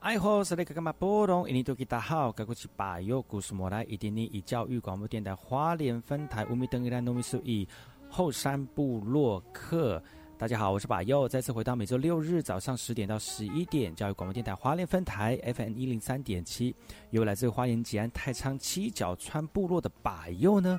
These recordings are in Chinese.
爱好是那个干嘛波动？印尼多吉大好，该过去把右故事莫来，一点点以教育广播电台花莲分台乌米登伊兰糯米苏以后山部落客。大家好，我是把右，再次回到每周六日早上十点到十一点，教育广播电台花莲分台 FM 一零三点七，由来自花莲吉安太仓七角川部落的把右呢。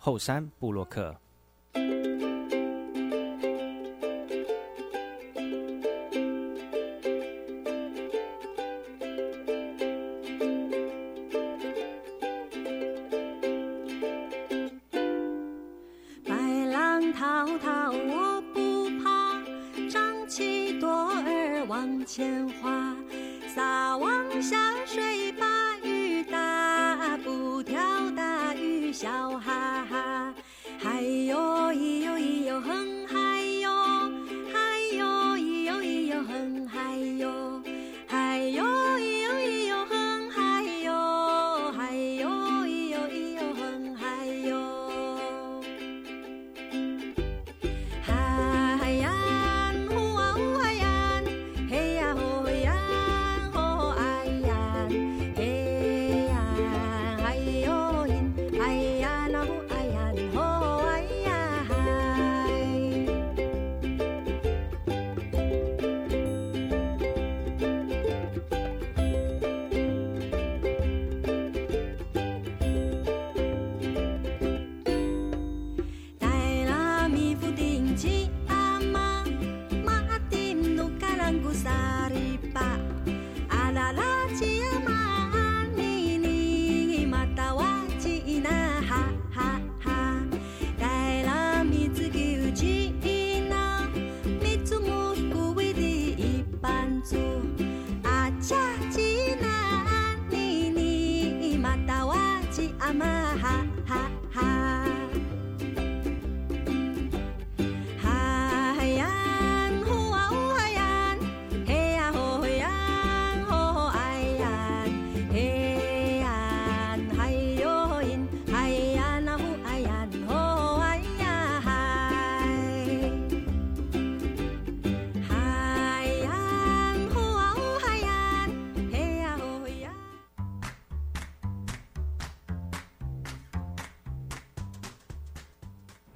后山布洛克白浪滔滔我不怕张起朵儿往前花撒网下水把鱼打不挑大鱼小孩嗨哟咿哟咿哟哼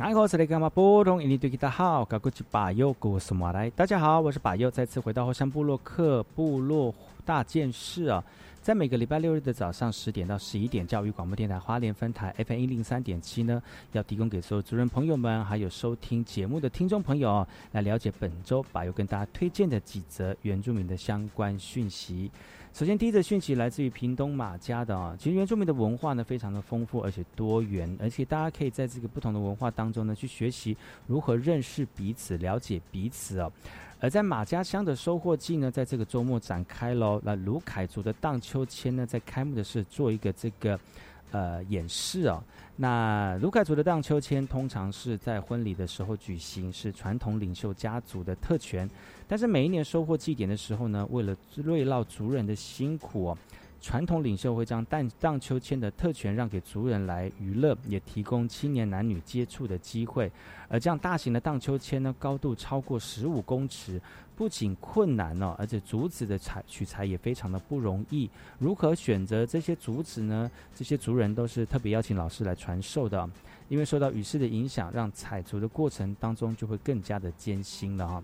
大家好，我是巴佑，再次回到后山部落克部落大件事啊。在每个礼拜六日的早上十点到十一点，教育广播电台花莲分台 FM 一零三点七呢，要提供给所有族人朋友们，还有收听节目的听众朋友，来了解本周巴佑跟大家推荐的几则原住民的相关讯息。首先，第一则讯息来自于屏东马家的啊，其实原住民的文化呢非常的丰富而且多元，而且大家可以在这个不同的文化当中呢去学习如何认识彼此、了解彼此哦。而在马家乡的收获季呢，在这个周末展开喽。那卢凯族的荡秋千呢，在开幕的是做一个这个呃演示哦。那卢凯族的荡秋千通常是在婚礼的时候举行，是传统领袖家族的特权。但是每一年收获祭典的时候呢，为了瑞绕族人的辛苦哦，传统领袖会将荡荡秋千的特权让给族人来娱乐，也提供青年男女接触的机会。而这样大型的荡秋千呢，高度超过十五公尺，不仅困难哦，而且竹子的采取材也非常的不容易。如何选择这些竹子呢？这些族人都是特别邀请老师来传授的，因为受到雨势的影响，让采竹的过程当中就会更加的艰辛了哈、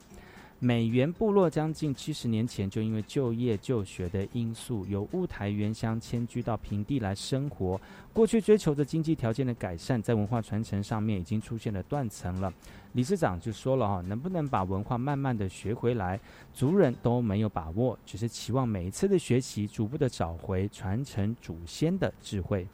美元部落将近七十年前就因为就业就学的因素，由雾台原乡迁居到平地来生活。过去追求着经济条件的改善，在文化传承上面已经出现了断层了。理事长就说了哈，能不能把文化慢慢的学回来，族人都没有把握，只是期望每一次的学习，逐步的找回传承祖先的智慧。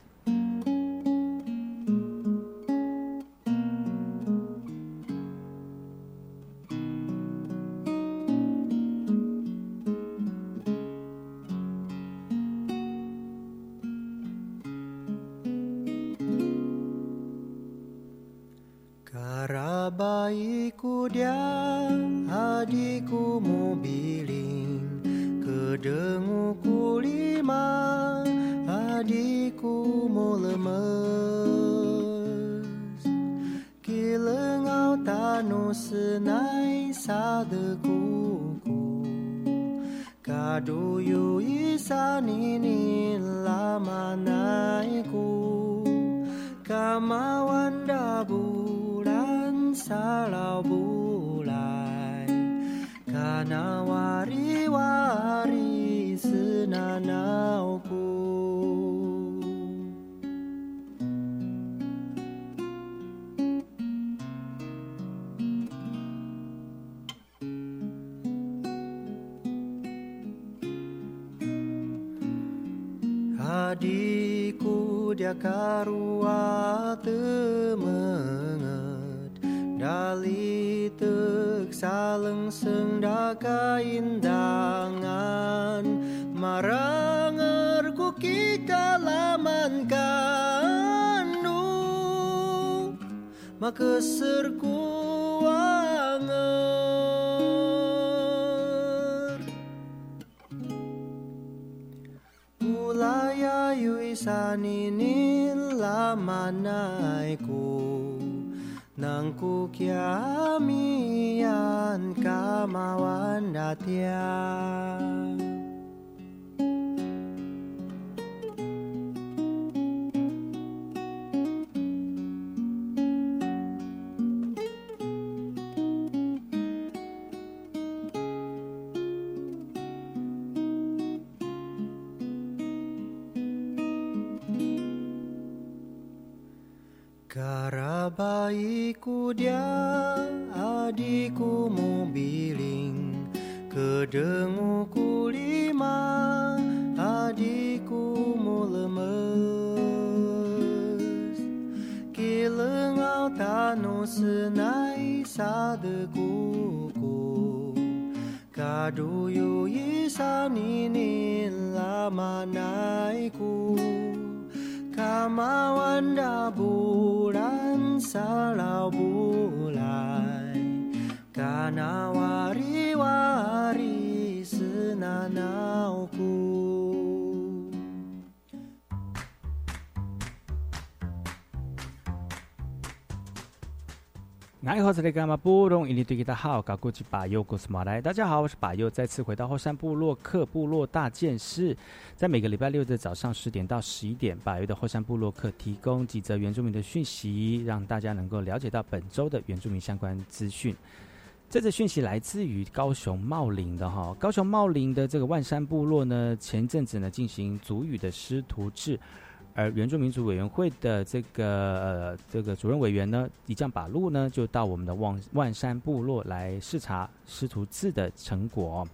lisanin lamanai ku nang ku kiamian kamawan datian 干嘛不懂？印尼对吉他好，搞过去把右故事马来。大家好，我是把右，再次回到后山部落克部落大件事。在每个礼拜六的早上十点到十一点，把右的后山部落客提供几则原住民的讯息，让大家能够了解到本周的原住民相关资讯。这则讯息来自于高雄茂林的哈，高雄茂林的这个万山部落呢，前阵子呢进行族语的师徒制。而原住民族委员会的这个呃这个主任委员呢，李将把路呢，就到我们的万万山部落来视察师徒制的成果。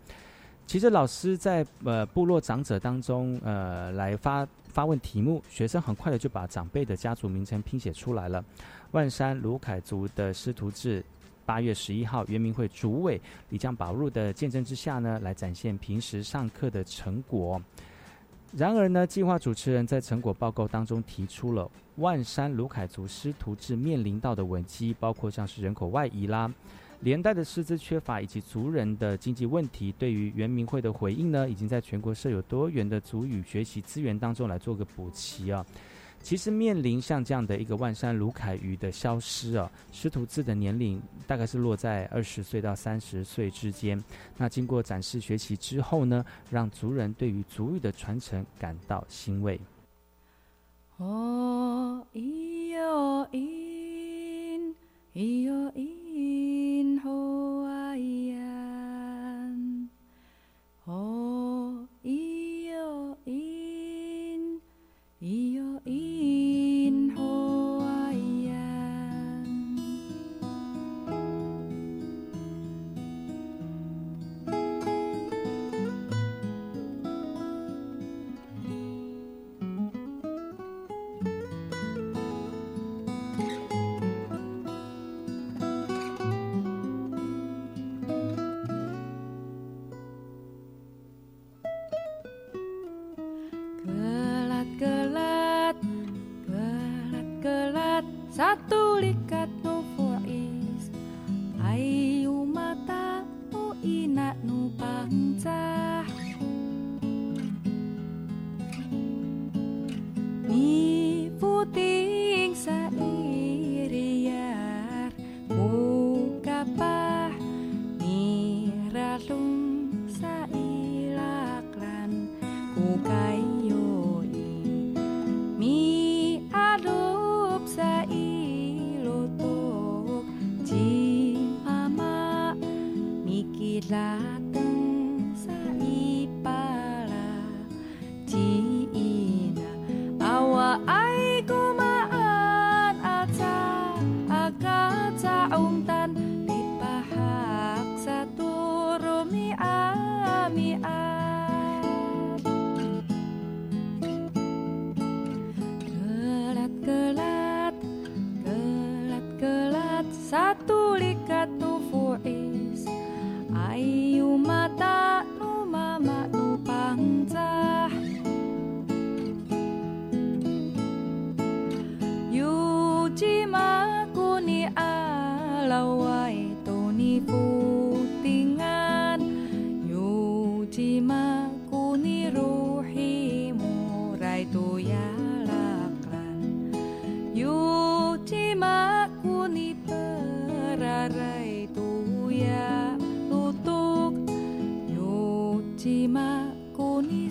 其实老师在呃部落长者当中呃来发发问题目，学生很快的就把长辈的家族名称拼写出来了。万山卢凯族的师徒制，八月十一号，原民会主委李将保路的见证之下呢，来展现平时上课的成果。然而呢，计划主持人在成果报告当中提出了万山卢凯族师徒制面临到的危机，包括像是人口外移啦、连带的师资缺乏以及族人的经济问题。对于原民会的回应呢，已经在全国设有多元的族语学习资源当中来做个补齐啊。其实面临像这样的一个万山卢凯鱼的消失啊，师徒制的年龄大概是落在二十岁到三十岁之间。那经过展示学习之后呢，让族人对于族语的传承感到欣慰。哦咿哟咿，咿哟咿，吼啊咿呀，哦 católica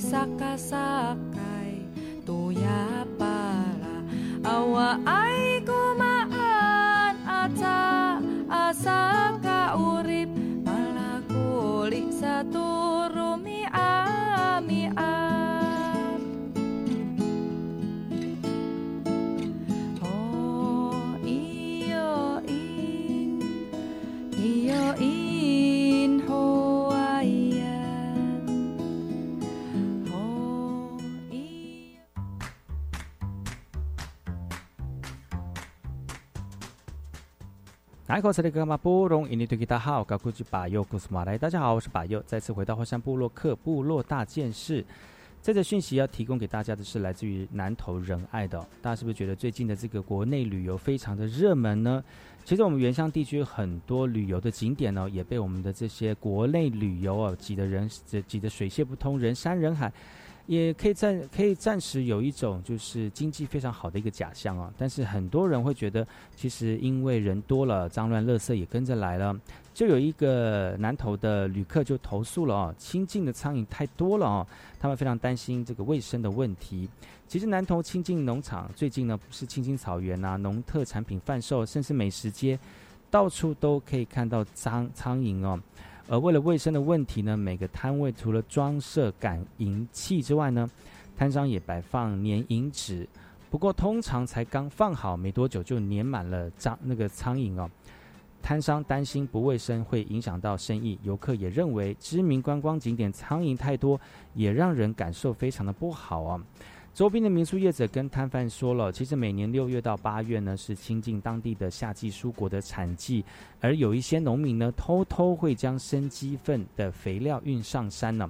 nakasakay tuya pala awa ay 大家好，我是巴佑，再次回到火山部落克部落大件事。这则讯息要提供给大家的是来自于南投仁爱的哦、大家是不是觉得最近的这个国内旅游非常的热门呢？其实我们原乡地区很多旅游的景点呢，也被我们的这些国内旅游哦挤得人挤得水泄不通，人山人海。也可以暂可以暂时有一种就是经济非常好的一个假象啊，但是很多人会觉得，其实因为人多了，脏乱垃圾也跟着来了。就有一个南投的旅客就投诉了哦，清境的苍蝇太多了哦，他们非常担心这个卫生的问题。其实南投清境农场最近呢，不是青青草原啊，农特产品贩售，甚至美食街，到处都可以看到苍苍蝇哦。而为了卫生的问题呢，每个摊位除了装设感应器之外呢，摊商也摆放粘蝇纸。不过通常才刚放好没多久就粘满了蟑那个苍蝇哦。摊商担心不卫生会影响到生意，游客也认为知名观光景点苍蝇太多，也让人感受非常的不好啊。周边的民宿业者跟摊贩说了，其实每年六月到八月呢是亲近当地的夏季蔬果的产季，而有一些农民呢偷偷会将生鸡粪的肥料运上山呢、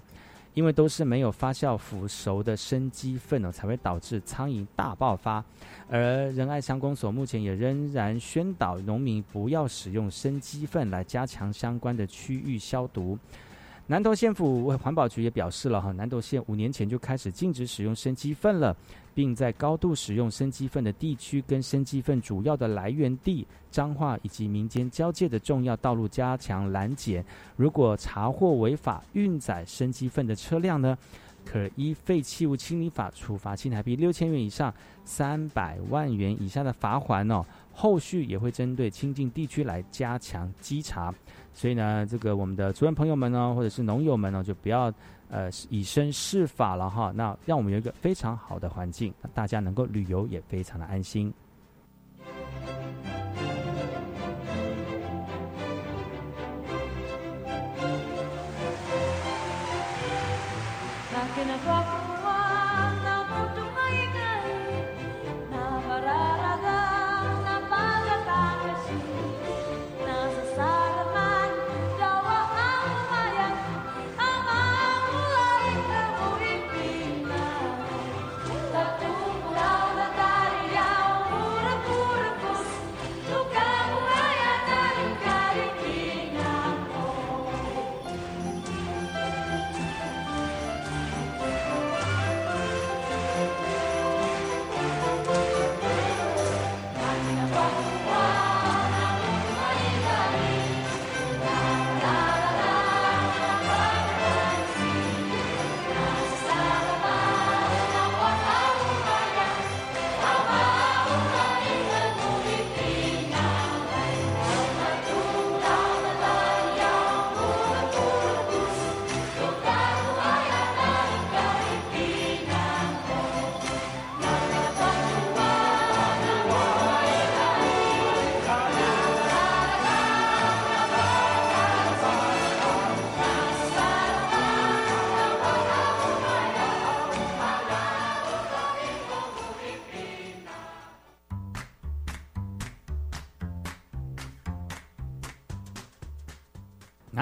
因为都是没有发酵腐熟的生鸡粪呢，才会导致苍蝇大爆发。而仁爱乡公所目前也仍然宣导农民不要使用生鸡粪来加强相关的区域消毒。南投县府环保局也表示了哈，南投县五年前就开始禁止使用生鸡粪了，并在高度使用生鸡粪的地区跟生鸡粪主要的来源地彰化以及民间交界的重要道路加强拦截。如果查获违法运载生鸡粪的车辆呢，可依废弃物清理法处罚新台币六千元以上三百万元以下的罚款哦。后续也会针对亲近地区来加强稽查。所以呢，这个我们的族人朋友们呢，或者是农友们呢，就不要呃以身试法了哈。那让我们有一个非常好的环境，大家能够旅游也非常的安心。Na kinakuha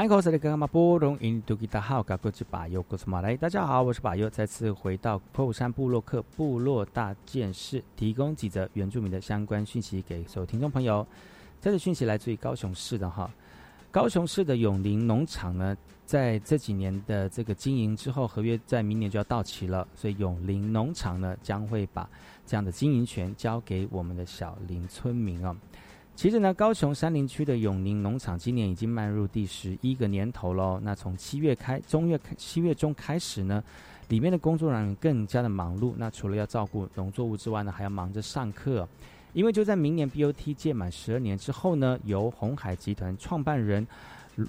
南口这里干嘛波隆印度吉达好，嘎过去巴尤古斯马来，大家好，我是巴尤，再次回到破山部落克部落大件事，提供几则原住民的相关讯息给所有听众朋友。这则讯息来自于高雄市的哈，高雄市的永林农场呢，在这几年的这个经营之后，合约在明年就要到期了，所以永林农场呢将会把这样的经营权交给我们的小林村民哦。其实呢，高雄山林区的永宁农场今年已经迈入第十一个年头喽。那从七月开，中月开七月中开始呢，里面的工作人员更加的忙碌。那除了要照顾农作物之外呢，还要忙着上课。因为就在明年 BOT 届满十二年之后呢，由红海集团创办人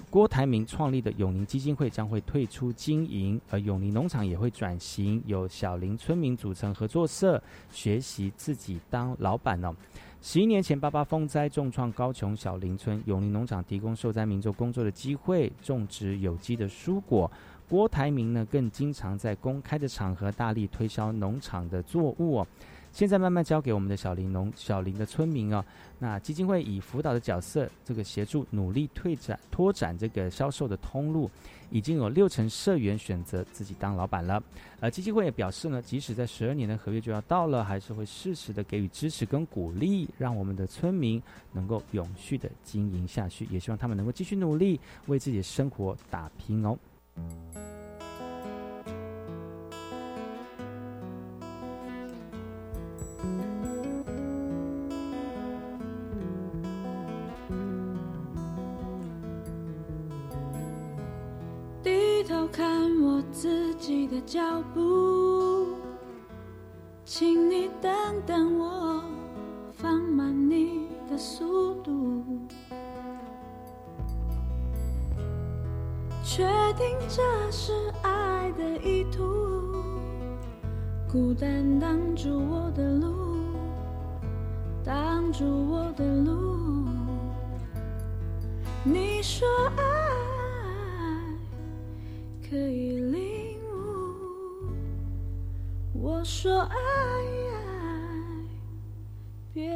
郭台铭创立的永宁基金会将会退出经营，而永宁农场也会转型，由小林村民组成合作社，学习自己当老板哦。十一年前，八八风灾重创高雄小林村，永宁农场提供受灾民众工作的机会，种植有机的蔬果。郭台铭呢，更经常在公开的场合大力推销农场的作物哦。现在慢慢交给我们的小林农小林的村民哦。那基金会以辅导的角色，这个协助努力拓展拓展这个销售的通路，已经有六成社员选择自己当老板了。而基金会也表示呢，即使在十二年的合约就要到了，还是会适时的给予支持跟鼓励，让我们的村民能够永续的经营下去，也希望他们能够继续努力，为自己的生活打拼哦。我自己的脚步，请你等等我，放慢你的速度。确定这是爱的意图，孤单挡住我的路，挡住我的路。你说爱可以领悟，我说爱，别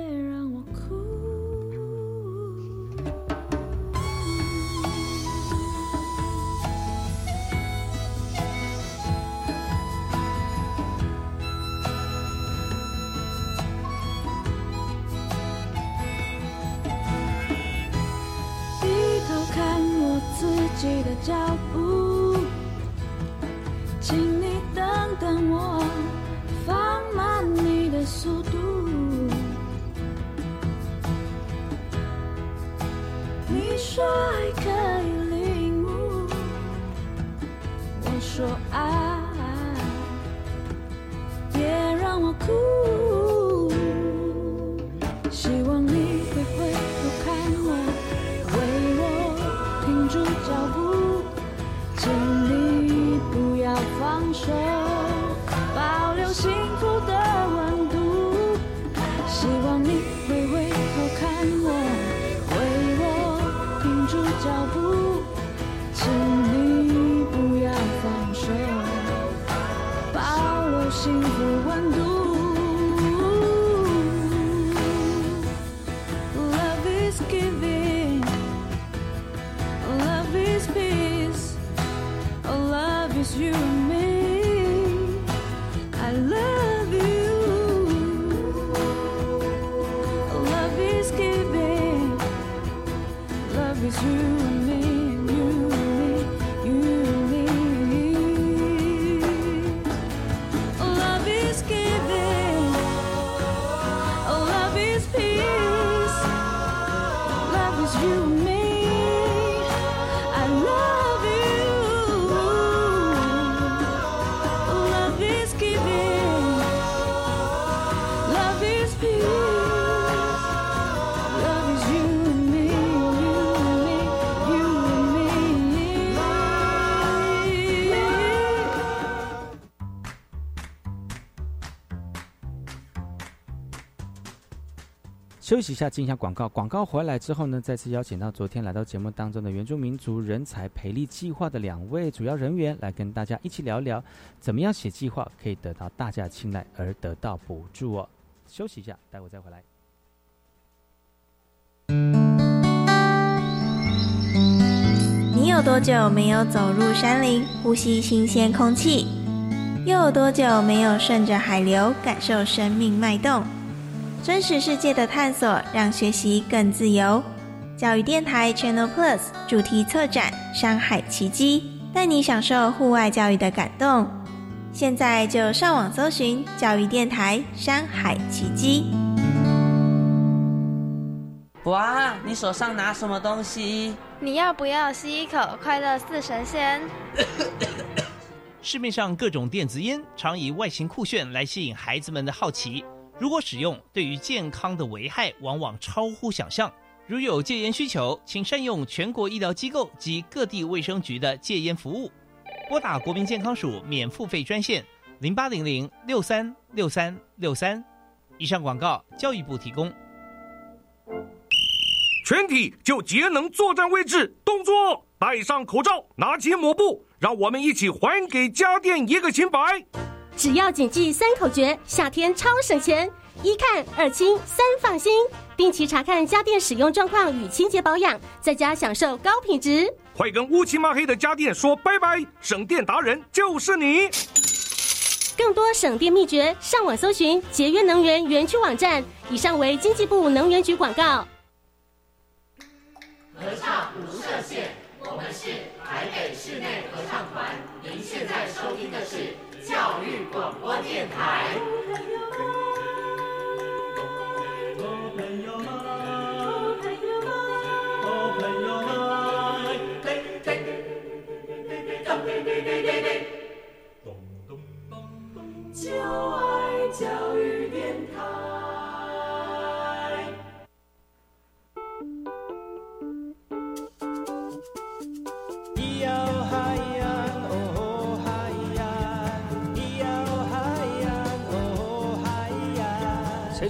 休息一下，进一下广告。广告回来之后呢，再次邀请到昨天来到节目当中的原住民族人才培力计划的两位主要人员，来跟大家一起聊聊，怎么样写计划可以得到大家的青睐而得到补助哦。休息一下，待会再回来。你有多久没有走入山林，呼吸新鲜空气？又有多久没有顺着海流，感受生命脉动？真实世界的探索，让学习更自由。教育电台 Channel Plus 主题策展《山海奇迹》，带你享受户外教育的感动。现在就上网搜寻教育电台《山海奇迹》。哇，你手上拿什么东西？你要不要吸一口快乐似神仙？市面上各种电子烟常以外形酷炫来吸引孩子们的好奇，如果使用，对于健康的危害往往超乎想象。如有戒烟需求，请善用全国医疗机构及各地卫生局的戒烟服务，拨打国民健康署免付费专线零八零零六三六三六三。以上广告，教育部提供。全体就节能作战位置，动作，戴上口罩，拿起抹布，让我们一起还给家电一个清白。只要谨记三口诀，夏天超省钱：一看、二清、三放心。定期查看家电使用状况与清洁保养，在家享受高品质。快跟乌漆嘛黑的家电说拜拜！省电达人就是你。更多省电秘诀，上网搜寻节约能源园区网站。以上为经济部能源局广告。合唱无设限，我们是台北室内合唱团。您现在收听的是教育广播电台。就爱教育电台。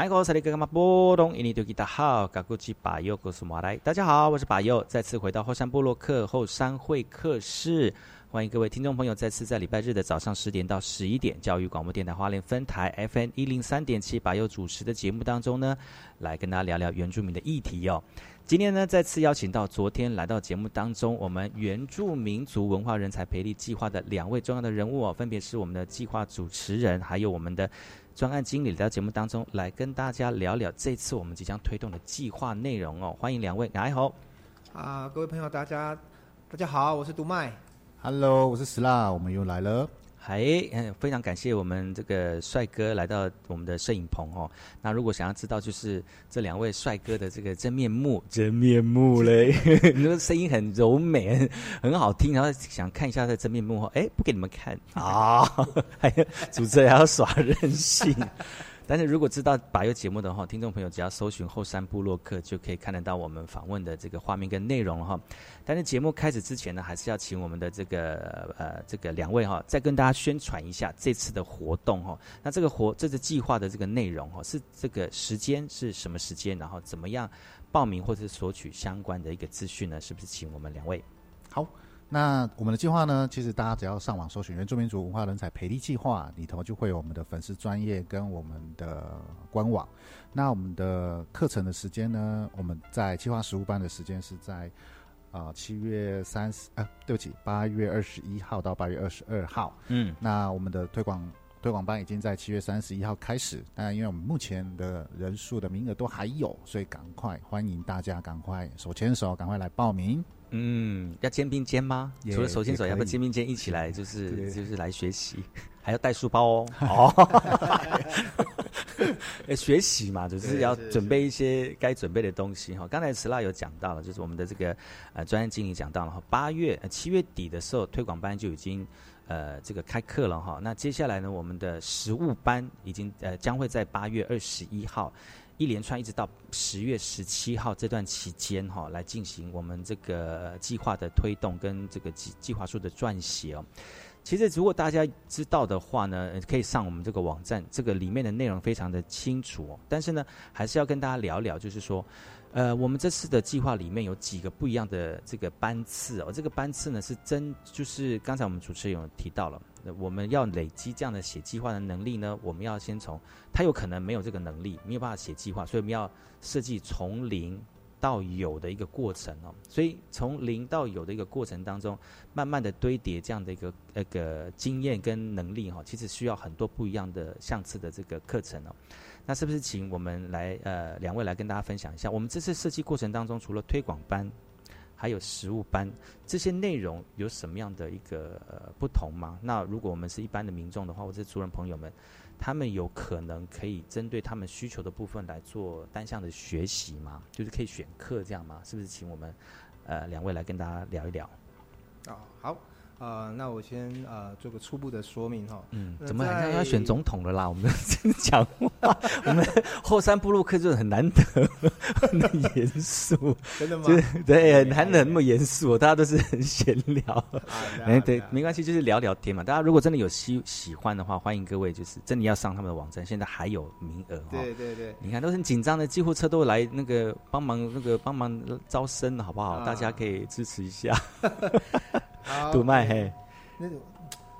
来个萨利格玛波东印尼多吉达好，嘎古吉巴佑古苏马来，大家好，我是巴佑，再次回到后山部落克后山会客室，欢迎各位听众朋友再次在礼拜日的早上十点到十一点，教育广播电台花莲分台 FM 一零三点七，巴佑主持的节目当中呢，来跟大家聊聊原住民的议题哦。今天呢，再次邀请到昨天来到节目当中，我们原住民族文化人才培力计划的两位重要的人物哦，分别是我们的计划主持人，还有我们的专案经理来到节目当中来跟大家聊聊这次我们即将推动的计划内容哦。欢迎两位，来好。啊，各位朋友，大家大家好，我是独麦。Hello，我是石蜡，我们又来了。嗨，嗯，非常感谢我们这个帅哥来到我们的摄影棚哦。那如果想要知道就是这两位帅哥的这个真面目，真面目嘞，你说声音很柔美，很很好听，然后想看一下他的真面目哦，哎，不给你们看啊，还有主持人还要耍任性。但是如果知道把右节目的话，听众朋友只要搜寻后山部落客，就可以看得到我们访问的这个画面跟内容哈。但是节目开始之前呢，还是要请我们的这个呃这个两位哈，再跟大家宣传一下这次的活动哈。那这个活这次计划的这个内容哈，是这个时间是什么时间，然后怎么样报名或者是索取相关的一个资讯呢？是不是请我们两位？好，那我们的计划呢，其实大家只要上网搜寻“原住民族文化人才培力计划”，里头就会有我们的粉丝专业跟我们的官网。那我们的课程的时间呢，我们在计划实务班的时间是在啊七、月三十啊，对不起，八月二十一号到八月二十二号。嗯，那我们的推广推广班已经在七月三十一号开始，那因为我们目前的人数的名额都还有，所以赶快欢迎大家赶快手牵手，赶快来报名。嗯，要肩并肩吗？也除了手牵手，要不要肩并肩一起来？就是对就是来学习，还要带书包哦。哦，呃 学习嘛，就是要准备一些该准备的东西哈。刚才石蜡有讲到了，就是我们的这个呃专业经理讲到了哈，八月呃七月底的时候，推广班就已经。呃，这个开课了哈。那接下来呢，我们的实务班已经呃将会在八月二十一号，一连串一直到十月十七号这段期间哈，来进行我们这个计划的推动跟这个计计划书的撰写哦。其实如果大家知道的话呢，可以上我们这个网站，这个里面的内容非常的清楚哦。但是呢，还是要跟大家聊聊，就是说。呃，我们这次的计划里面有几个不一样的这个班次哦。这个班次呢是真，就是刚才我们主持人有提到了，我们要累积这样的写计划的能力呢，我们要先从他有可能没有这个能力，没有办法写计划，所以我们要设计从零到有的一个过程哦。所以从零到有的一个过程当中，慢慢的堆叠这样的一个那个经验跟能力哈、其实需要很多不一样的相次的这个课程哦。那是不是请我们来呃两位来跟大家分享一下，我们这次设计过程当中，除了推广班，还有实务班这些内容有什么样的一个呃不同吗？那如果我们是一般的民众的话，或者是族人朋友们，他们有可能可以针对他们需求的部分来做单项的学习吗？就是可以选课这样吗？是不是请我们呃两位来跟大家聊一聊？哦、好，呃，那我先呃做个初步的说明哈。嗯，怎么好像要选总统了啦？我们 真的讲话，我们 后山部落客就是很难得，很严肃，真的吗就是对，很难得那么严肃，大家都是很闲聊。哎，对没关系，就是聊聊天嘛。大家如果真的有喜喜欢的话，欢迎各位就是真的要上他们的网站，现在还有名额哈。对对对你看都很紧张的，救护车都来那个帮忙那个帮忙招生，好不好？啊大家可以支持一下。好杜麦嘿，那种。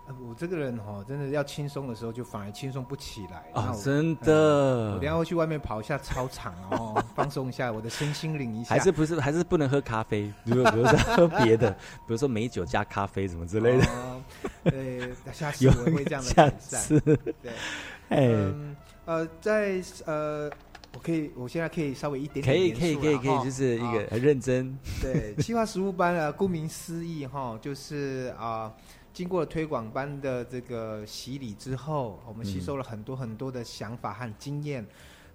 呃我这个人哈，真的要轻松的时候，就反而轻松不起来。哦真的嗯我等下会去外面跑一下操场哦，放松一下我的身心灵一下。还是不是还是不能喝咖啡？比如比如说喝别的，比如说美酒加咖啡什么之类的。哦呃，下次有我会这样的下改善。次对，哎嗯呃，在呃，我可以，我现在可以稍微一点点可以可以可以就是一个很认真。对，企划实务班啊，顾名思义哈，就是啊、经过了推广班的这个洗礼之后，我们吸嗯收了很多很多的想法和经验。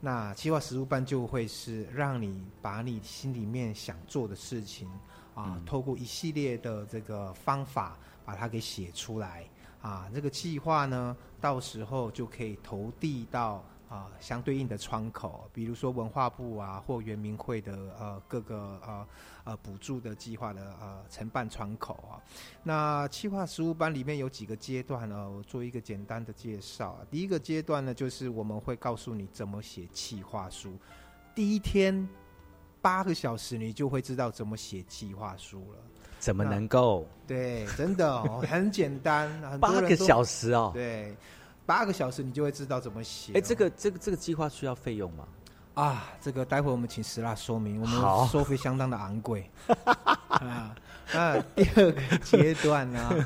那企划实务班就会是让你把你心里面想做的事情啊，透过一系列的这个方法把它给写出来啊。这个计划呢，到时候就可以投递到啊相对应的窗口，比如说文化部啊或原民会的呃各个呃呃补助的计划的呃承办窗口啊。那企划实务班里面有几个阶段呢？我做一个简单的介绍啊。第一个阶段呢，就是我们会告诉你怎么写企划书。第一天八个小时，你就会知道怎么写企划书了。怎么能够对，真的哦，很简单，八个小时哦？对，八个小时你就会知道怎么写。哎，这个这个这个计划需要费用吗？啊，这个待会我们请石蜡说明，我好们收费相当的昂贵。啊，那第二个阶段呢、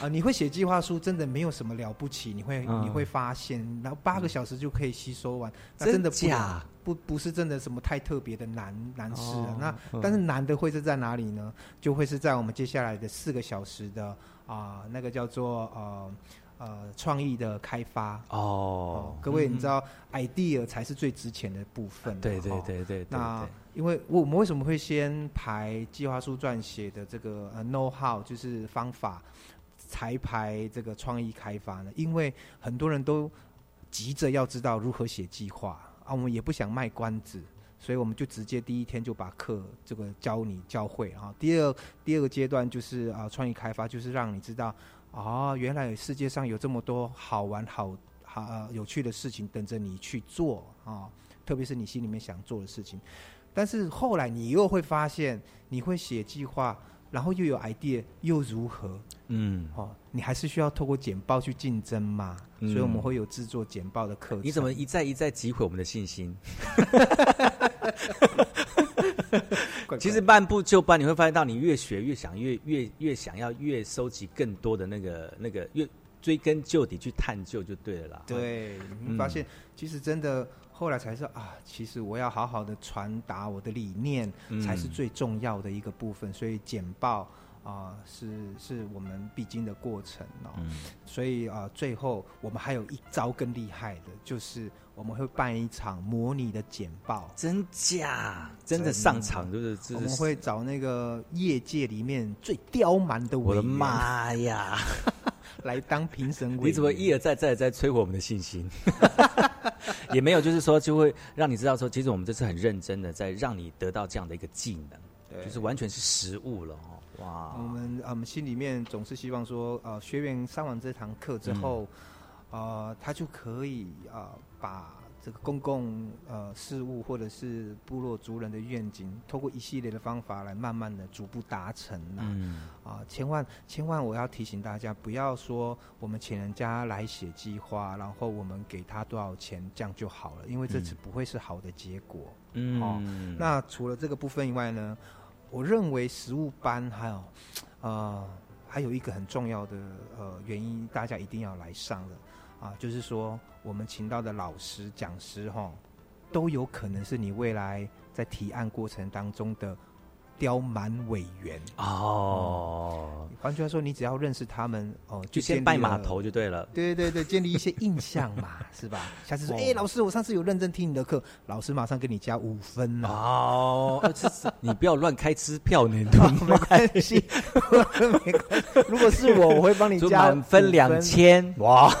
啊，你会写计划书，真的没有什么了不起，你会、嗯你会发现，然后八个小时就可以吸收完，那真真的不假不不是真的什么太特别的难难事、啊。哦那、嗯但是难的会是在哪里呢？就会是在我们接下来的四个小时的啊、那个叫做呃呃创意的开发。哦，各位，嗯你知道 idea 才是最值钱的部分嘛。对对哦对对对那因为我们为什么会先排计划书撰写的这个呃 know how 就是方法，才排这个创意开发呢？因为很多人都急着要知道如何写计划啊，我们也不想卖关子。所以我们就直接第一天就把课这个教你教会啊。第二第二个阶段就是啊创意开发，就是让你知道哦，原来世界上有这么多好玩好好、呃、有趣的事情等着你去做啊，特别是你心里面想做的事情。但是后来你又会发现，你会写计划，然后又有 idea，又如何？嗯，哦，你还是需要透过简报去竞争嘛。嗯所以我们会有制作简报的课程。你怎么一再一再击毁我们的信心？其实半步就班，你会发现到你越学越想越越越想要越收集更多的那个那个越追根究底去探究就对了啦。对，你发现其实真的后来才知道啊，其实我要好好的传达我的理念，嗯才是最重要的一个部分。所以简报啊、是是我们必经的过程哦。嗯所以啊、最后我们还有一招更厉害的，就是我们会办一场模拟的简报。真假？真的上场就是是我们会找那个业界里面最刁蛮的，我的妈呀！来当评审委。你怎么一而再再而再摧毁我们的信心？也没有，就是说就会让你知道说，其实我们这次很认真的在让你得到这样的一个技能，对就是完全是实物了哦。哇，我们呃我们心里面总是希望说，呃，学员上完这堂课之后，嗯。呃，他就可以呃把这个公共呃事务或者是部落族人的愿景，透过一系列的方法来慢慢的逐步达成呐、嗯。啊，千万千万我要提醒大家，不要说我们请人家来写计划，然后我们给他多少钱，这样就好了，因为这次不会是好的结果。嗯。哦，那除了这个部分以外呢，我认为实物班还有呃还有一个很重要的呃原因，大家一定要来上的啊，就是说我们请到的老师讲师哈，都有可能是你未来在提案过程当中的刁蛮委员。哦，换句话说，你只要认识他们哦，就先拜码头就对了。对对对，建立一些印象嘛，是吧？下次说，哦哎、老师，我上次有认真听你的课，老师马上给你加五分了。哦，你不要乱开支票呢，没关系，没关系。如果是我，我会帮你加满分五两千，哇！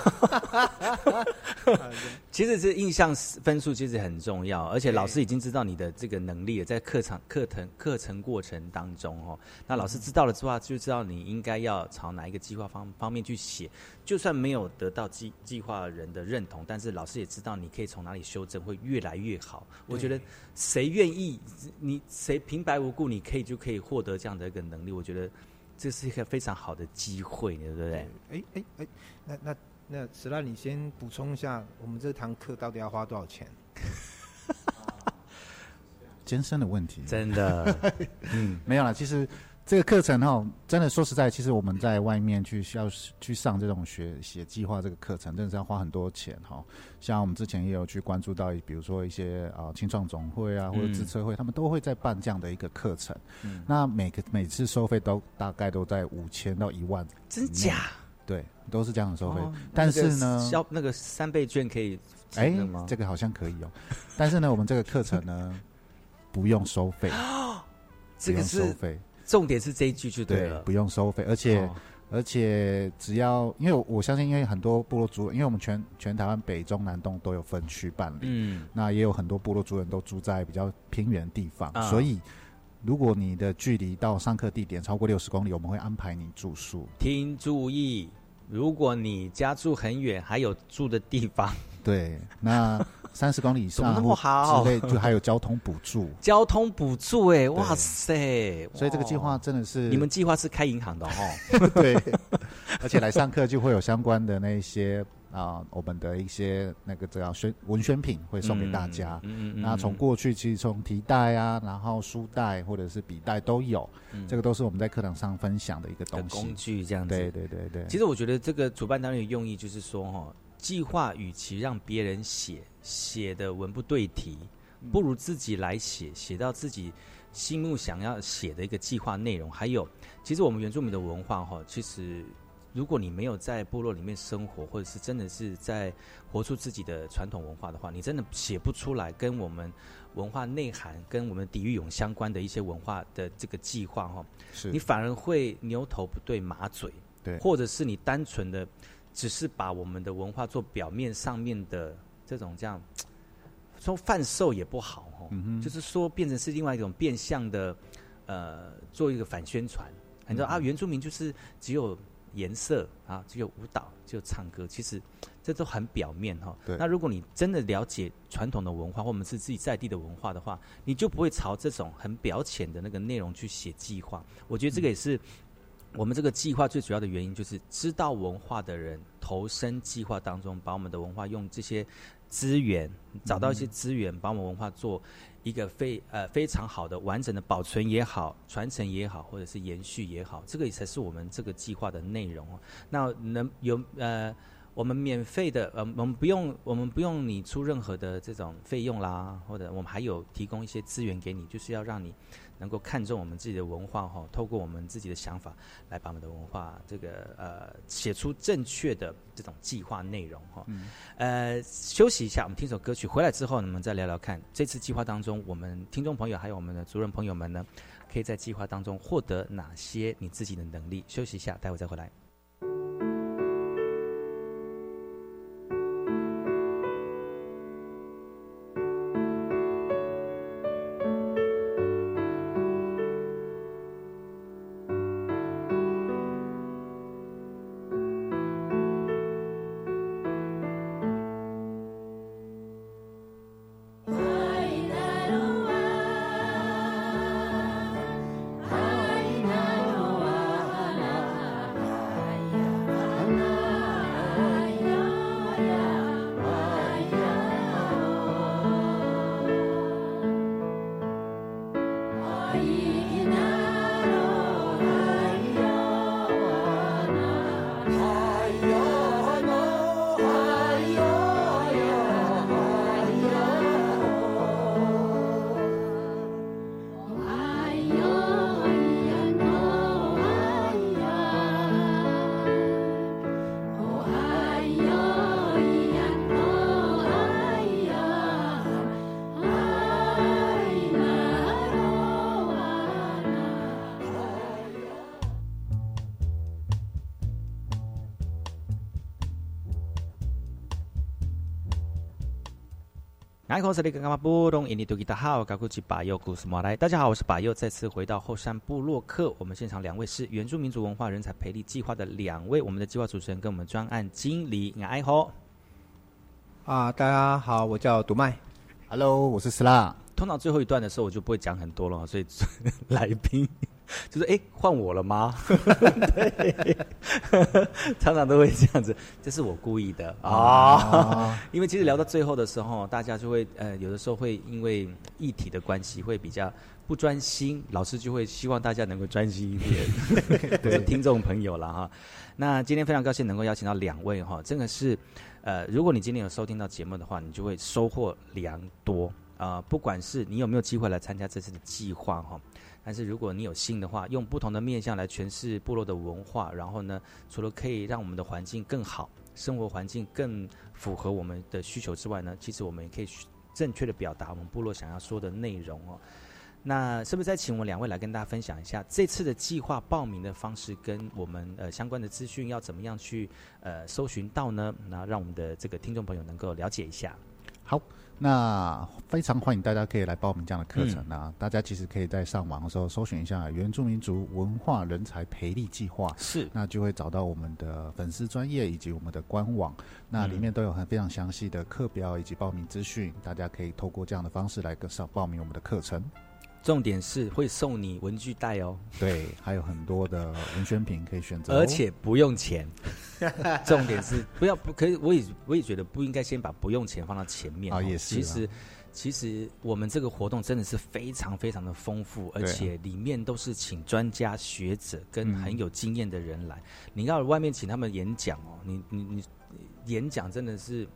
好其实这印象分数其实很重要，而且老师已经知道你的这个能力了，在课程课程课程过程当中哦，那老师知道了之后，就知道你应该要朝哪一个计划方方面去写。就算没有得到计计划人的认同，但是老师也知道你可以从哪里修正，会越来越好。我觉得谁愿意，你谁平白无故你可以就可以获得这样的一个能力，我觉得这是一个非常好的机会，对不对？哎哎哎，那那那史拉，你先补充一下，我们这堂课到底要花多少钱？艰深的问题，真的，嗯，没有了。其实这个课程哈，真的说实在，其实我们在外面去需要去上这种学写计划这个课程，真的是要花很多钱哈。像我们之前也有去关注到，比如说一些啊青创总会啊，或者自测会，他们都会在办这样的一个课程。嗯那每个每次收费都大概都在五千到一万，真假？对，都是这样的收费。哦但是呢，消那个三倍券可以哎这个好像可以哦。但是呢，我们这个课程呢 不用收费，这个不用收是费。重点是这一句就对了，不用收费，而且、哦。而且只要，因为我相信，因为很多部落族人，因为我们全全台湾北中南东都有分区办理，嗯，那也有很多部落族人都住在比较偏远的地方，啊。所以如果你的距离到上课地点超过六十公里，我们会安排你住宿。听注意，如果你家住很远，还有住的地方，对，那三十公里以上那上么好之类，就还有交通补助。交通补助，哎，哇塞！所以这个计划真的是你们计划是开银行的哦，对，而且来上课就会有相关的那一些啊、我们的一些那个这样宣文宣品会送给大家。嗯嗯嗯那从过去其实从提袋啊，然后书袋或者是笔袋都有，嗯这个都是我们在课堂上分享的一个的东西。工具这样子。对对对对。其实我觉得这个主办单位的用意就是说，哈，计划与其让别人写，写的文不对题，不如自己来写，写到自己心目想要写的一个计划内容。还有，其实我们原住民的文化，哈，其实如果你没有在部落里面生活，或者是真的是在活出自己的传统文化的话，你真的写不出来跟我们文化内涵、跟我们底蕴勇相关的一些文化的这个计划，哈，是。你反而会牛头不对马嘴。对。或者是你单纯的只是把我们的文化做表面上面的这种这样说贩售也不好哦，嗯就是说变成是另外一种变相的呃做一个反宣传，你知道、嗯啊，原住民就是只有颜色啊，只有舞蹈，只有唱歌，其实这都很表面哈、对。那如果你真的了解传统的文化，或我们是自己在地的文化的话，你就不会朝这种很表浅的那个内容去写计划。我觉得这个也是我们这个计划最主要的原因，就是知道文化的人投身计划当中，把我们的文化用这些资源，找到一些资源，把我们文化做一个非呃非常好的完整的保存也好，传承也好，或者是延续也好，这个才是我们这个计划的内容。那能有呃。我们免费的，呃，我们不用，我们不用你出任何的这种费用啦，或者我们还有提供一些资源给你，就是要让你能够看重我们自己的文化哈、透过我们自己的想法来把我们的文化这个呃写出正确的这种计划内容哈、呃，休息一下，我们听首歌曲，回来之后呢，我们再聊聊看这次计划当中，我们听众朋友还有我们的族人朋友们呢，可以在计划当中获得哪些你自己的能力？休息一下，待会再回来。大家好，我是巴佑，再次回到后山部落客。我们现场两位是原住民族文化人才培力计划的两位，我们的计划主持人跟我们专案经理爱好。啊，大家好，我叫独麦。Hello，我是斯拉。通常最后一段的时候，我就不会讲很多了，所以 来宾就是哎，换我了吗？对，常常都会这样子，这是我故意的啊。因为其实聊到最后的时候，大家就会呃，有的时候会因为议题的关系，会比较不专心，老师就会希望大家能够专心一点，对，听众朋友了哈。那今天非常高兴能够邀请到两位哈，真的是呃，如果你今天有收听到节目的话，你就会收获良多。啊、呃，不管是你有没有机会来参加这次的计划哈，但是如果你有心的话，用不同的面向来诠释部落的文化，然后呢，除了可以让我们的环境更好，生活环境更符合我们的需求之外呢，其实我们也可以正确的表达我们部落想要说的内容哦。那是不是再请我们两位来跟大家分享一下这次的计划报名的方式，跟我们呃相关的资讯要怎么样去呃搜寻到呢？那让我们的这个听众朋友能够了解一下。好。那非常欢迎大家可以来报名这样的课程啊！嗯、大家其实可以在上网的时候搜寻一下原住民族文化人才培力计划，是，那就会找到我们的粉丝专业以及我们的官网，那里面都有很非常详细的课表以及报名资讯，大家可以透过这样的方式来跟上报名我们的课程。重点是会送你文具袋哦，对，还有很多的文宣品可以选择、哦，而且不用钱。重点是不要不可以，我也我也觉得不应该先把不用钱放到前面啊，也是。其实其实我们这个活动真的是非常非常的丰富，而且里面都是请专家学者跟很有经验的人来。嗯、你要外面请他们演讲哦，你你你演讲真的是。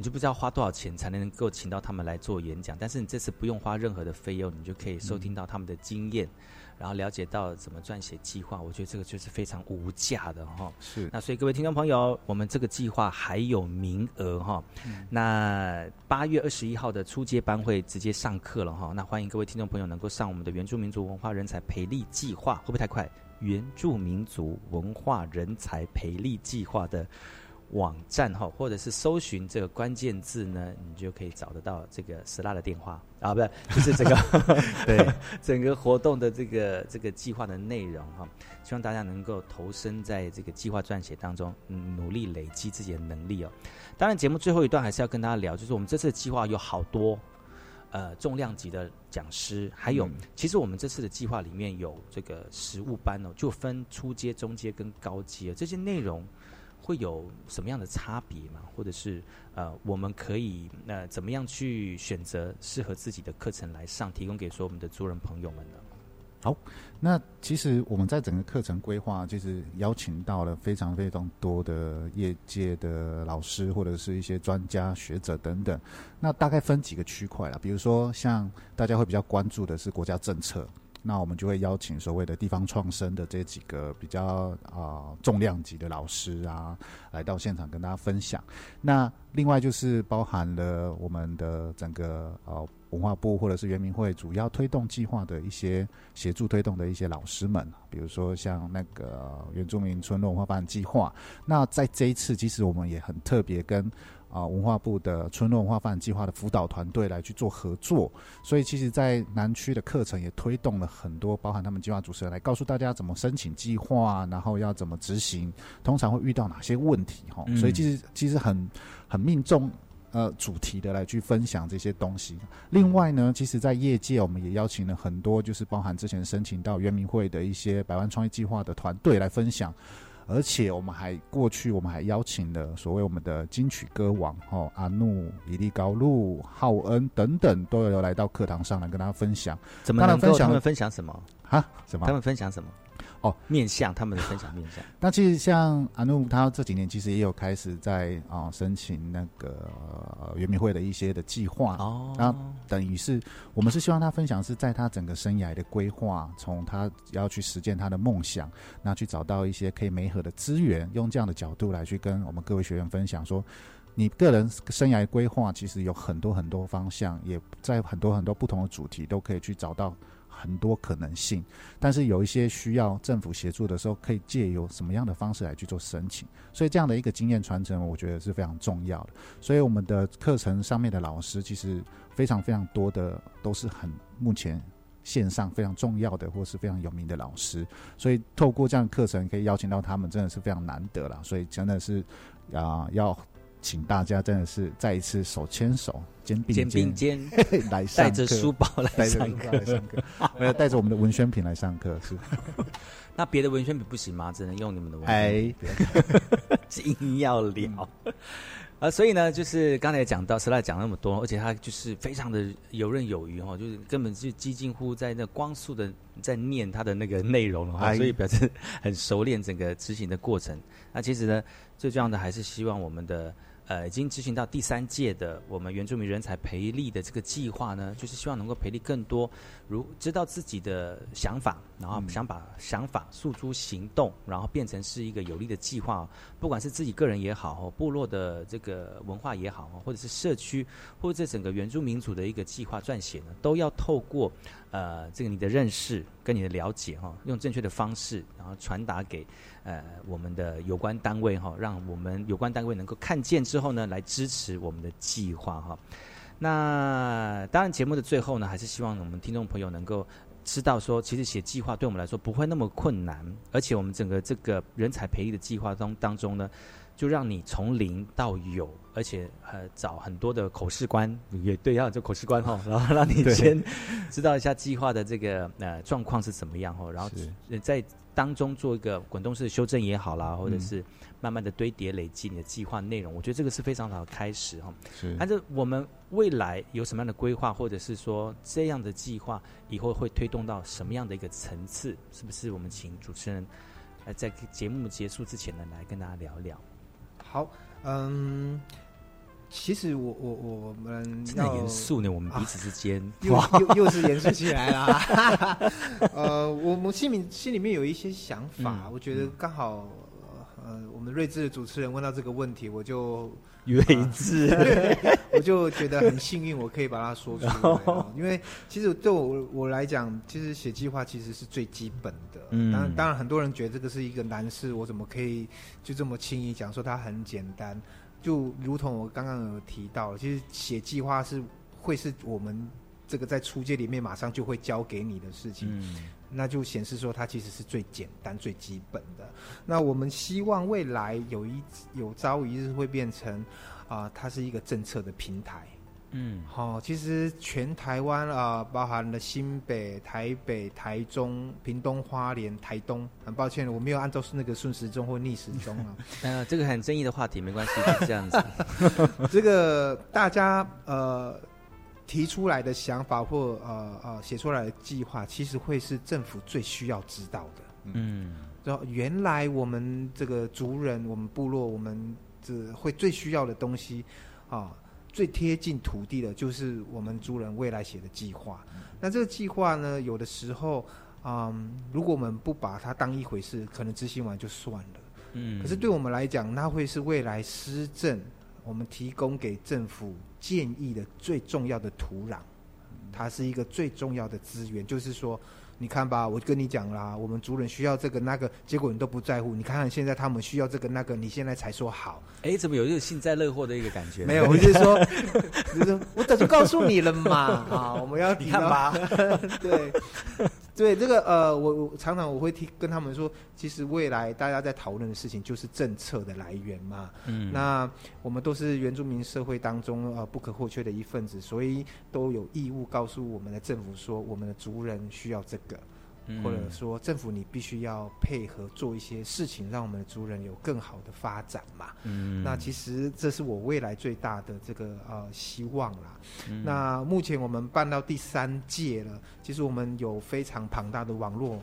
你就不知道花多少钱才能够请到他们来做演讲，但是你这次不用花任何的费用，你就可以收听到他们的经验，嗯、然后了解到怎么撰写计划。我觉得这个就是非常无价的哈。是。那所以各位听众朋友，我们这个计划还有名额哈。嗯、那八月二十一号的初阶班会直接上课了哈。那欢迎各位听众朋友能够上我们的原住民族文化人才培力计划，会不会太快？原住民族文化人才培力计划的。网站哈，或者是搜寻这个关键字呢，你就可以找得到这个石拉的电话啊，不是，就是这个 对 整个活动的这个这个计划的内容哈。希望大家能够投身在这个计划撰写当中，嗯，努力累积自己的能力哦。当然，节目最后一段还是要跟大家聊，就是我们这次的计划有好多呃重量级的讲师，还有、嗯、其实我们这次的计划里面有这个实物班哦，就分初阶、中阶跟高阶这些内容。会有什么样的差别吗？或者是呃，我们可以呃怎么样去选择适合自己的课程来上，提供给所有我们的族人朋友们呢？好，那其实我们在整个课程规划，就是邀请到了非常非常多的业界的老师或者是一些专家学者等等。那大概分几个区块啦，比如说像大家会比较关注的是国家政策。那我们就会邀请所谓的地方创生的这几个比较啊、重量级的老师啊，来到现场跟大家分享。那另外就是包含了我们的整个呃文化部或者是原民会主要推动计划的一些协助推动的一些老师们，比如说像那个原住民村落文化发展计划。那在这一次，其实我们也很特别跟。啊，文化部的村落文化发展计划的辅导团队来去做合作，所以其实，在南区的课程也推动了很多，包含他们计划主持人来告诉大家怎么申请计划，然后要怎么执行，通常会遇到哪些问题哈。嗯、所以其实其实很很命中呃主题的来去分享这些东西。另外呢，其实，在业界我们也邀请了很多，就是包含之前申请到圆明会的一些百万创业计划的团队来分享。而且我们还过去，我们还邀请了所谓我们的金曲歌王哦，阿怒、伊利高路、浩恩等等，都有来到课堂上来跟大家分享。怎么能够他们分享什么啊？什么？他们分享什么？哦，面向他们的分享面向。那其实像阿努，他这几年其实也有开始在啊、呃、申请那个呃原民会的一些的计划哦，然后等于是我们是希望他分享是在他整个生涯的规划，从他要去实践他的梦想，那去找到一些可以媒合的资源，用这样的角度来去跟我们各位学员分享说。你个人生涯规划其实有很多很多方向，也在很多很多不同的主题都可以去找到很多可能性，但是有一些需要政府协助的时候，可以借由什么样的方式来去做申请。所以这样的一个经验传承，我觉得是非常重要的。所以我们的课程上面的老师，其实非常非常多的都是很目前线上非常重要的或是非常有名的老师。所以透过这样的课程，可以邀请到他们，真的是非常难得了。所以真的是啊、要请大家真的是再一次手牵手、肩并肩并肩 来带着书包来上书包来上课，没有带着我们的文宣品来上课是。那别的文宣品不行吗？只能用你们的文宣哎笔，硬要聊。啊，所以呢，就是刚才也讲到，斯拉讲那么多，而且他就是非常的游刃有余哈，就是根本就几近乎在那光速的在念他的那个内容了哈，哎所以表示很熟练整个执行的过程。那其实呢，最重要的还是希望我们的呃已经执行到第三届的我们原住民人才培力的这个计划呢，就是希望能够培力更多如知道自己的想法，然后想把想法诉诸行动，然后变成是一个有力的计划，不管是自己个人也好，部落的这个文化也好，或者是社区，或者整个原住民族的一个计划撰写呢，都要透过呃这个你的认识跟你的了解哈、用正确的方式，然后传达给呃我们的有关单位哈、让我们有关单位能够看见之后呢，来支持我们的计划哈、那当然，节目的最后呢，还是希望我们听众朋友能够知道说，其实写计划对我们来说不会那么困难，而且我们整个这个人才培育的计划当当中呢，就让你从零到有，而且呃找很多的口试官，也对，要做口试官哈，然后让你先知道一下计划的这个呃状况是怎么样哈，然后呃在当中做一个滚动式的修正也好啦，或者嗯是慢慢的堆叠累积你的计划内容，我觉得这个是非常好的开始哈。是但是我们未来有什么样的规划，或者是说这样的计划以后会推动到什么样的一个层次？是不是我们请主持人呃在节目结束之前呢，来跟大家聊聊？好，嗯，其实我我我们真的严肃呢，我们彼此之间又又又是严肃起来了啊。呃，我我心里心里面有一些想法，嗯我觉得刚好。呃，我们睿智的主持人问到这个问题，我就睿智对我就觉得很幸运，我可以把它说出来 哦。因为其实对我我来讲，其实写计划其实是最基本的。嗯当然，当然很多人觉得这个是一个难事，我怎么可以就这么轻易讲说它很简单？就如同我刚刚有提到，其实写计划是会是我们这个在初阶里面马上就会教给你的事情。嗯那就显示说它其实是最简单、最基本的。那我们希望未来有一有朝一日会变成啊、它是一个政策的平台。嗯，好、其实全台湾啊、包含了新北、台北、台中、屏东、花莲、台东。很抱歉，我没有按照那个顺时钟或逆时钟啊。呃，这个很争议的话题，没关系，就这样子。这个大家呃提出来的想法或呃呃写出来的计划，其实会是政府最需要知道的。嗯然后原来我们这个族人，我们部落，我们这会最需要的东西啊，最贴近土地的，就是我们族人未来写的计划。那这个计划呢，有的时候，嗯，如果我们不把它当一回事，可能执行完就算了。嗯可是对我们来讲，那会是未来施政我们提供给政府建议的最重要的土壤，它是一个最重要的资源。就是说，你看吧，我跟你讲啦，我们族人需要这个那个，结果你都不在乎。你看看现在他们需要这个那个，你现在才说好。哎，怎么有一种幸灾乐祸的一个感觉？没有，我就 是说，就是说我早就告诉你了嘛啊，我们要你看吧 对对，这个呃，我我常常我会听跟他们说，其实未来大家在讨论的事情就是政策的来源嘛。嗯那我们都是原住民社会当中呃不可或缺的一份子，所以都有义务告诉我们的政府说，我们的族人需要这个。嗯或者说政府你必须要配合做一些事情，让我们的族人有更好的发展嘛。嗯那其实这是我未来最大的这个呃希望啦。嗯那目前我们办到第三届了，其实我们有非常庞大的网络，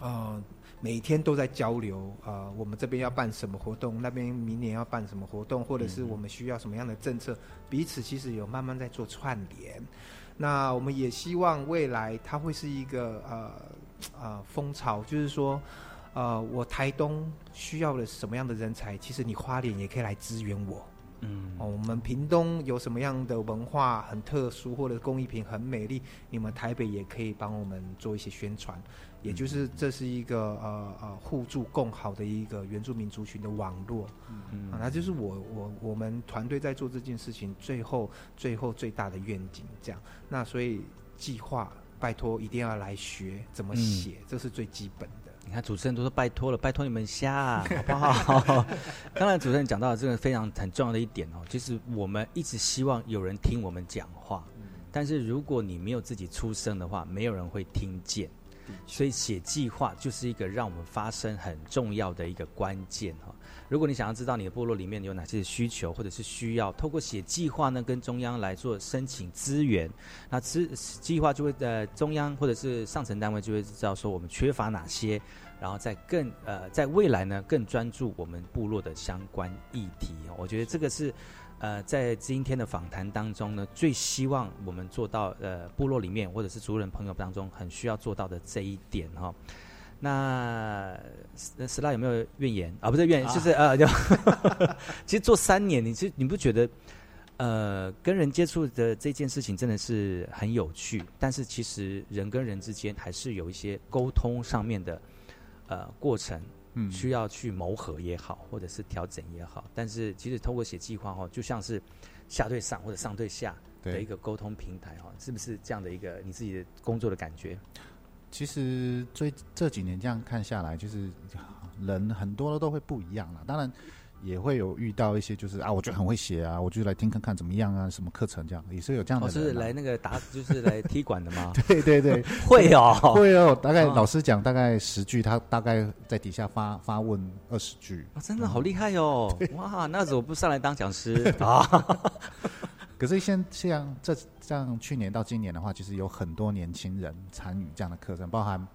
呃，每天都在交流啊、呃我们这边要办什么活动，那边明年要办什么活动，或者是我们需要什么样的政策，彼此其实有慢慢在做串联。那我们也希望未来它会是一个呃呃风潮，就是说，呃，我台东需要的什么样的人才，其实你花莲也可以来支援我。嗯，哦，我们屏东有什么样的文化很特殊，或者工艺品很美丽，你们台北也可以帮我们做一些宣传。也就是这是一个呃呃互助共好的一个原住民族群的网络，嗯啊，那就是我我我们团队在做这件事情最后最后最大的愿景，这样。那所以计划拜托一定要来学怎么写，这是最基本的。你看主持人都说拜托了，拜托你们下，好不好？刚才主持人讲到这个非常很重要的一点哦，就是我们一直希望有人听我们讲话，但是如果你没有自己出声的话，没有人会听见。所以写计划就是一个让我们发生很重要的一个关键哈。如果你想要知道你的部落里面有哪些需求或者是需要，透过写计划呢，跟中央来做申请资源，那资计划就会呃中央或者是上层单位就会知道说我们缺乏哪些，然后在更呃在未来呢更专注我们部落的相关议题。我觉得这个是。呃，在今天的访谈当中呢，最希望我们做到呃，部落里面或者是族人朋友当中很需要做到的这一点哈。那那石拉有没有怨言啊？不是怨言，就是 呃，就 其实做三年，你其实你不觉得呃，跟人接触的这件事情真的是很有趣，但是其实人跟人之间还是有一些沟通上面的呃过程。嗯，需要去谋合也好，或者是调整也好，但是其实通过写计划哈，就像是下对上或者上对下的一个沟通平台哈，是不是这样的一个你自己的工作的感觉？其实最这几年这样看下来，就是人很多都会不一样了。当然。也会有遇到一些，就是啊，我觉得很会写啊，我就来听看看怎么样啊，什么课程这样，也是有这样的。是来那个打，就是来踢馆的吗？对 对对，会哦，会哦。大概老师讲大概十句，他大概在底下发发问二十句啊。真的好厉害哦！哇，那怎么不上来当讲师啊？可是现像这像去年到今年的话，其实有很多年轻人参与这样的课程，包含。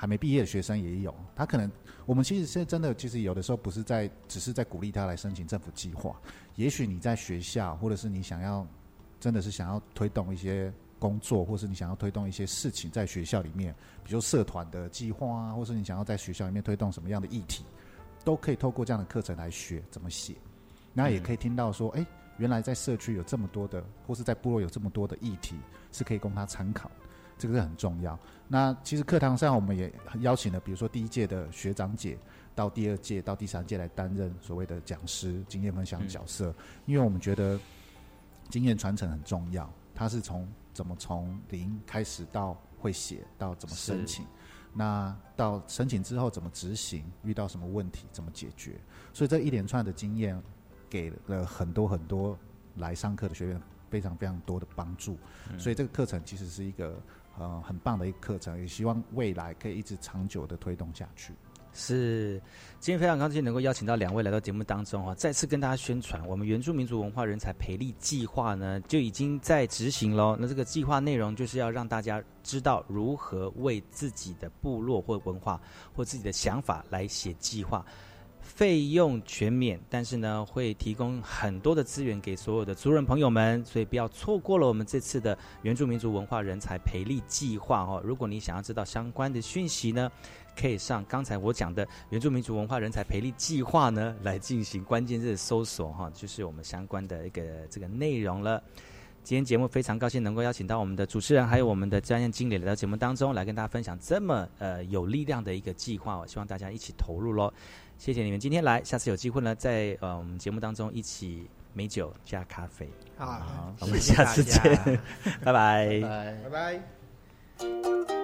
还没毕业的学生也有，他可能我们其实是真的，其实有的时候不是在，只是在鼓励他来申请政府计划。也许你在学校，或者是你想要，真的是想要推动一些工作，或是你想要推动一些事情在学校里面，比如社团的计划啊，或是你想要在学校里面推动什么样的议题，都可以透过这样的课程来学怎么写。那也可以听到说，哎，原来在社区有这么多的，或是在部落有这么多的议题，是可以供他参考。这个是很重要。那其实课堂上我们也邀请了，比如说第一届的学长姐到第二届、到第三届来担任所谓的讲师、经验分享角色，因为我们觉得经验传承很重要。它是从怎么从零开始到会写，到怎么申请，那到申请之后怎么执行，遇到什么问题怎么解决。所以这一连串的经验给了很多很多来上课的学员非常非常多的帮助。所以这个课程其实是一个。呃，很棒的一个课程，也希望未来可以一直长久的推动下去。是，今天非常高兴能够邀请到两位来到节目当中哈，再次跟大家宣传我们原住民族文化人才培力计划呢，就已经在执行喽。那这个计划内容就是要让大家知道如何为自己的部落或文化或自己的想法来写计划。费用全免，但是呢，会提供很多的资源给所有的族人朋友们，所以不要错过了我们这次的原住民族文化人才培力计划哦。如果你想要知道相关的讯息呢，可以上刚才我讲的原住民族文化人才培力计划呢来进行关键字搜索哈，就是我们相关的一个这个内容了。今天节目非常高兴能够邀请到我们的主持人还有我们的专业经理来到节目当中来跟大家分享这么呃有力量的一个计划，我希望大家一起投入喽。谢谢你们今天来，下次有机会呢，在呃我们节目当中一起美酒加咖啡。好，我们下次见，拜拜，拜拜。